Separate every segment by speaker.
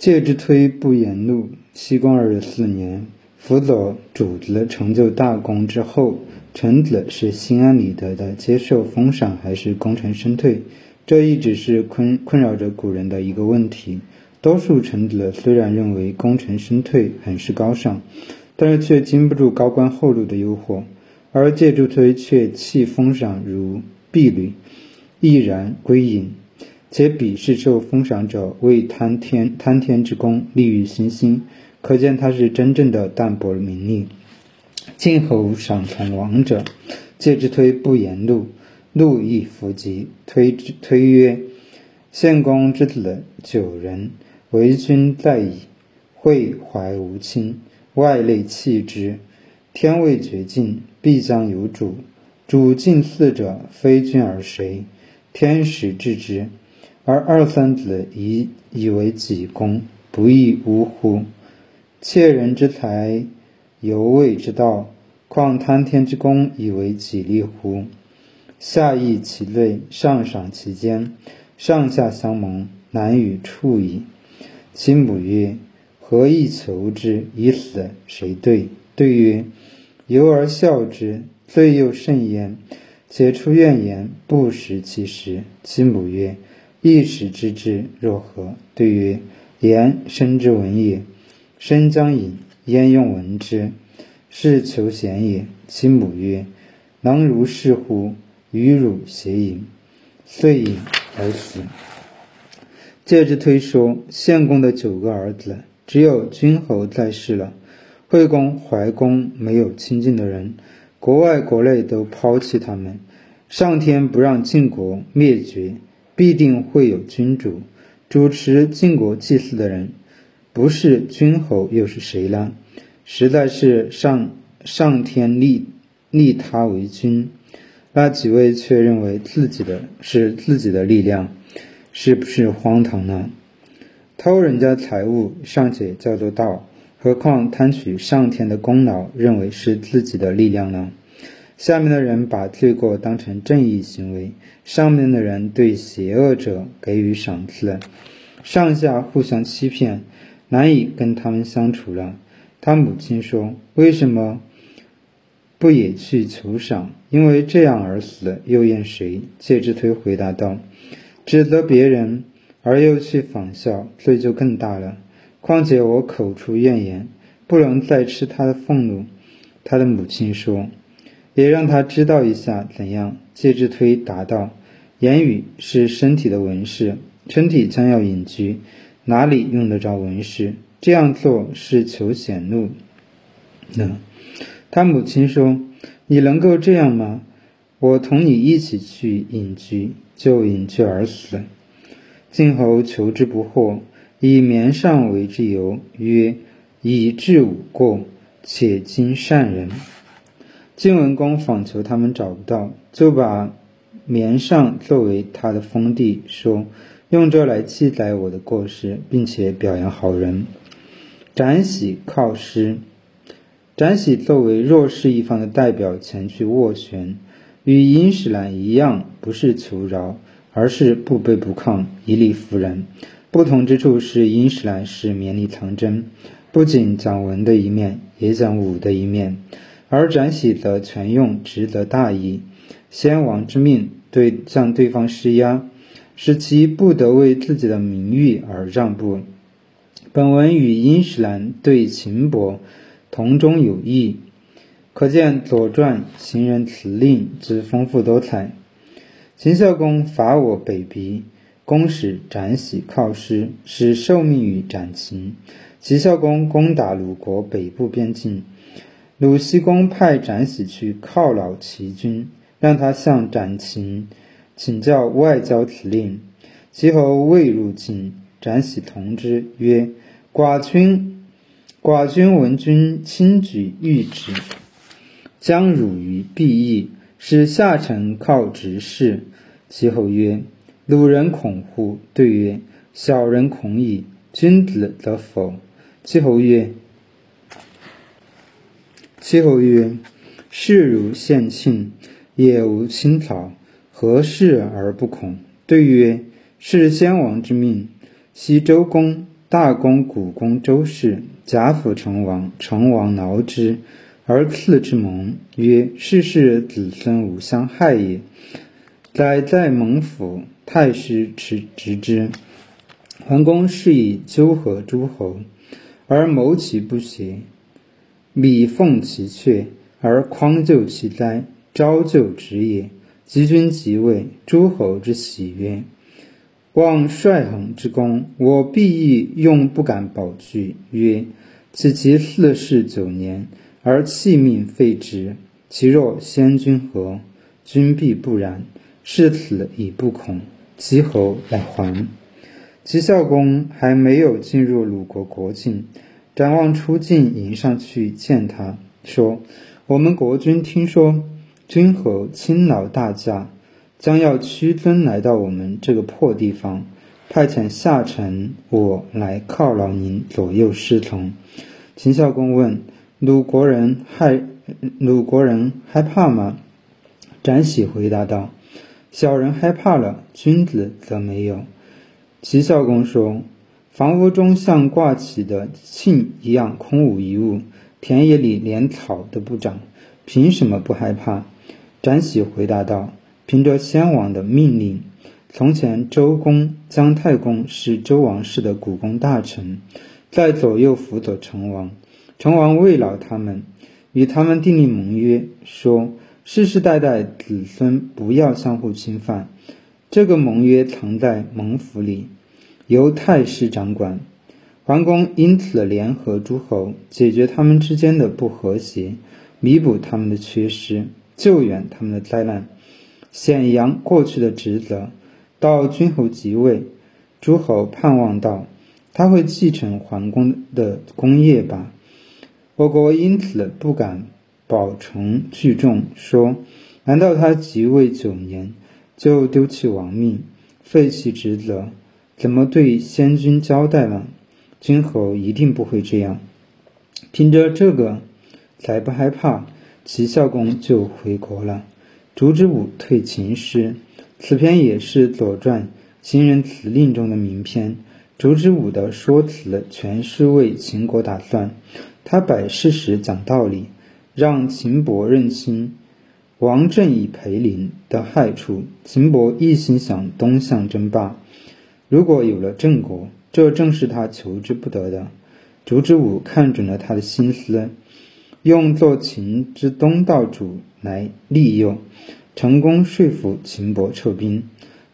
Speaker 1: 介之推不言怒。西宫二十四年，辅佐主子成就大功之后，臣子是心安理得的接受封赏，还是功成身退？这一直是困困扰着古人的一个问题。多数臣子虽然认为功成身退很是高尚，但是却经不住高官厚禄的诱惑，而介之推却弃封赏如敝履，毅然归隐。且鄙视受封赏者为贪天贪天之功，利欲熏心，可见他是真正的淡泊名利。晋侯赏从王者，介之推不言怒，怒亦弗及。推之推曰：“献公之子九人，为君在矣。惠怀无亲，外类弃之。天未绝尽，必将有主。主近嗣者，非君而谁？天时至之。”而二三子以以为己功，不亦呜乎？窃人之财，犹未之道，况贪天之功以为己利乎？下益其罪，上赏其奸，上下相蒙，难与处矣。其母曰：“何以求之以死？谁对？”对曰：“由而笑之，罪又甚焉。且出怨言，不食其食。”其母曰：一时之志若何？对曰：言生之文也。生将隐，焉用闻之？是求贤也。其母曰：能如是乎？与汝偕饮。遂饮而死。介之推说，献公的九个儿子，只有君侯在世了。惠公、怀公没有亲近的人，国外国内都抛弃他们。上天不让晋国灭绝。必定会有君主主持晋国祭祀的人，不是君侯又是谁呢？实在是上上天立立他为君，那几位却认为自己的是自己的力量，是不是荒唐呢？偷人家财物尚且叫做盗，何况贪取上天的功劳，认为是自己的力量呢？下面的人把罪过当成正义行为，上面的人对邪恶者给予赏赐，上下互相欺骗，难以跟他们相处了。他母亲说：“为什么不也去求赏？因为这样而死，又怨谁？”介之推回答道：“指责别人而又去仿效，罪就更大了。况且我口出怨言，不能再吃他的俸禄。”他的母亲说。也让他知道一下怎样。介之推答道：“言语是身体的纹饰，身体将要隐居，哪里用得着纹饰？这样做是求显露。”那他母亲说：“你能够这样吗？我同你一起去隐居，就隐居而死。”晋侯求之不获，以绵上为之由，曰：“以治武过，且今善人。”晋文公访求他们找不到，就把绵上作为他的封地，说用这来记载我的过失，并且表扬好人。展喜靠师，展喜作为弱势一方的代表前去斡旋，与殷史兰一样，不是求饶，而是不卑不亢，以理服人。不同之处是，殷史兰是绵里藏针，不仅讲文的一面，也讲武的一面。而展喜则全用直则大义，先王之命，对向对方施压，使其不得为自己的名誉而让步。本文与殷史兰对秦伯同中有异，可见《左传》行人辞令之丰富多彩。秦孝公伐我北鼻，公使展喜靠师，使受命于展秦。齐孝公攻打鲁国北部边境。鲁僖公派展喜去犒劳齐军，让他向展禽请教外交辞令。齐侯未入境，展喜同之，曰：“寡君，寡君闻君轻举御旨，将辱于敝邑，使下臣靠直事。”齐侯曰：“鲁人恐乎？”对曰：“小人恐矣。君子则否？”齐侯曰。其后曰：“事如献庆，也无青草，何事而不恐？”对曰：“是先王之命。昔周公大公古公周氏，贾府成王，成王挠之，而赐之盟，曰：“世世子孙无相害也。”乃在蒙府，太师持执之。桓公是以纠合诸侯，而谋其不协，米奉其阙，而匡救其灾，昭就职也。及君即位，诸侯之喜曰：“望率衡之功，我必亦用不敢保惧。”曰：“此其四世九年，而弃命废职，其若先君何？君必不然。”是此已不恐，其侯乃还。齐孝公还没有进入鲁国国境，展望出境迎上去见他，说：“我们国君听说君侯亲劳大驾，将要屈尊来到我们这个破地方，派遣下臣我来犒劳您左右侍从。”秦孝公问：“鲁国人害鲁国人害怕吗？”展喜回答道。小人害怕了，君子则没有。齐孝公说：“房屋中像挂起的磬一样空无一物，田野里连草都不长，凭什么不害怕？”展喜回答道：“凭着先王的命令。从前周公、姜太公是周王室的股肱大臣，在左右辅佐成王。成王慰劳他们，与他们订立盟约，说。”世世代代子孙不要相互侵犯，这个盟约藏在盟府里，由太师掌管。桓公因此联合诸侯，解决他们之间的不和谐，弥补他们的缺失，救援他们的灾难，显扬过去的职责。到君侯即位，诸侯盼望到他会继承桓公的功业吧。我国因此不敢。保成聚众说：“难道他即位九年就丢弃王命，废弃职责？怎么对先君交代了？君侯一定不会这样。凭着这个，才不害怕。齐孝公就回国了。烛之武退秦师。此篇也是《左传》行人辞令中的名篇。烛之武的说辞全是为秦国打算，他摆事实讲道理。”让秦伯认清王政以裴林的害处，秦伯一心想东向争霸。如果有了郑国，这正是他求之不得的。烛之武看准了他的心思，用做秦之东道主来利诱，成功说服秦伯撤兵。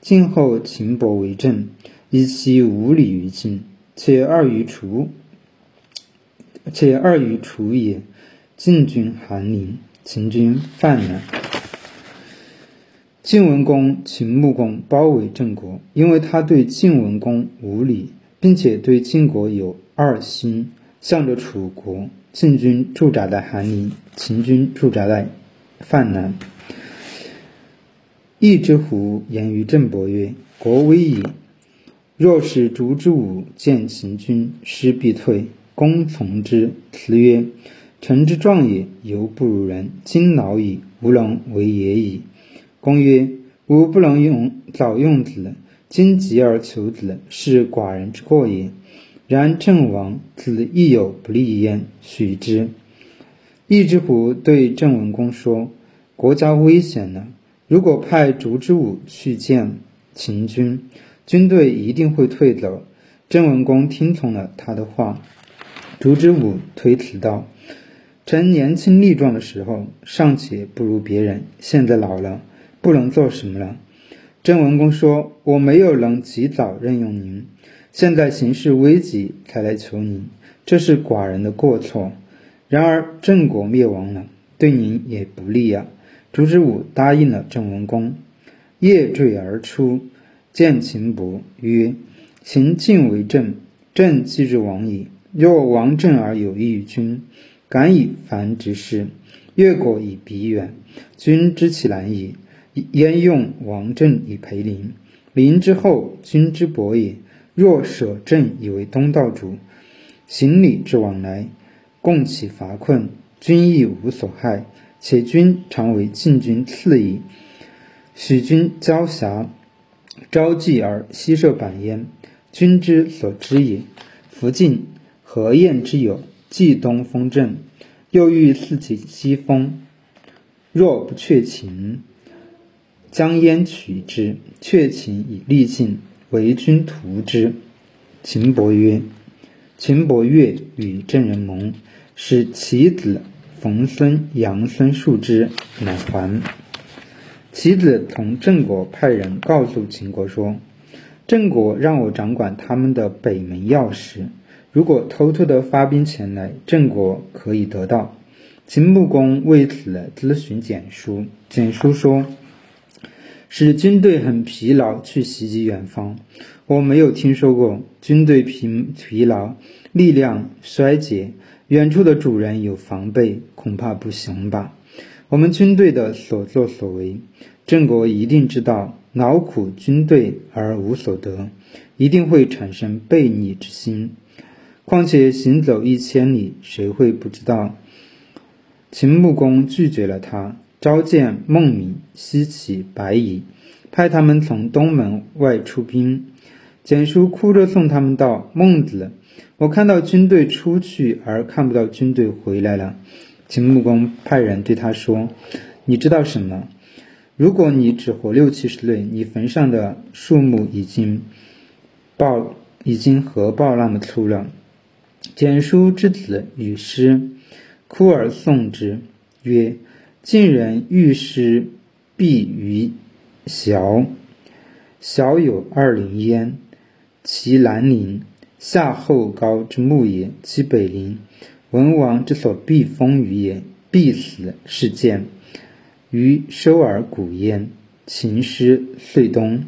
Speaker 1: 晋后秦伯为政，以其无礼于晋，且二于楚，且二于楚也。晋军韩陵，秦军犯难。晋文公、秦穆公包围郑国，因为他对晋文公无礼，并且对晋国有二心，向着楚国。晋军驻扎在韩陵，秦军驻扎在范南。义之狐言于郑伯曰：“国危矣！若是烛之武见秦军，师必退。”公从之。辞曰。臣之壮也，犹不如人。今老矣，无能为也矣。公曰：“吾不能用早用子，今急而求子，是寡人之过也。然郑王子亦有不利焉，许之。”义之狐对郑文公说：“国家危险了，如果派烛之武去见秦军，军队一定会退走。”郑文公听从了他的话。烛之武推辞道。臣年轻力壮的时候尚且不如别人，现在老了，不能做什么了。郑文公说：“我没有能及早任用您，现在形势危急才来求您，这是寡人的过错。然而郑国灭亡了，对您也不利呀。”烛之武答应了郑文公，夜坠而出，见秦伯曰：“秦晋为政，朕继之亡矣。若王政而有益于君。”敢以凡之事，越国以彼远，君知其难矣。焉用王政以陪邻？邻之后，君之薄也。若舍政以为东道主，行礼之往来，共其乏困，君亦无所害。且君常为晋军次矣。许君交瑕，朝祭而西射板焉，君之所知也。夫晋何晏之友，冀东风正，又欲四其西风，若不却秦，将焉取之？却秦以利尽，为君图之。秦伯曰：“秦伯乐与郑人盟，使其子冯孙、杨孙数之，乃还。其子同郑国派人告诉秦国说：‘郑国让我掌管他们的北门钥匙，如果偷偷的发兵前来，郑国可以得到。’秦穆公为此咨询简书，简书说。”使军队很疲劳，去袭击远方。我没有听说过军队疲疲劳、力量衰竭，远处的主人有防备，恐怕不行吧？我们军队的所作所为，郑国一定知道，劳苦军队而无所得，一定会产生悖逆之心。况且行走一千里，谁会不知道？秦穆公拒绝了他。召见孟明、西岐、白乙，派他们从东门外出兵。简叔哭着送他们到孟子。我看到军队出去，而看不到军队回来了。秦穆公派人对他说：“你知道什么？如果你只活六七十岁，你坟上的树木已经爆，已经河爆那么粗了。”简叔之子与师，哭而送之，曰。晋人欲师必于崤，小有二陵焉。其南陵，夏后高之墓也；其北陵，文王之所避风于也。必死，是见。于收而古焉。秦师遂东。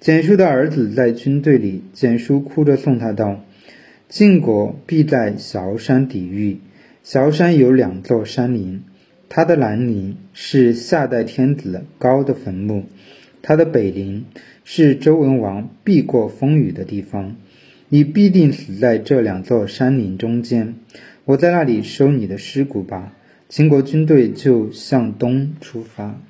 Speaker 1: 简叔的儿子在军队里，简叔哭着送他到晋国，必在崤山抵御。崤山有两座山陵。他的南陵是夏代天子高的坟墓，他的北陵是周文王避过风雨的地方。你必定死在这两座山林中间。我在那里收你的尸骨吧。秦国军队就向东出发。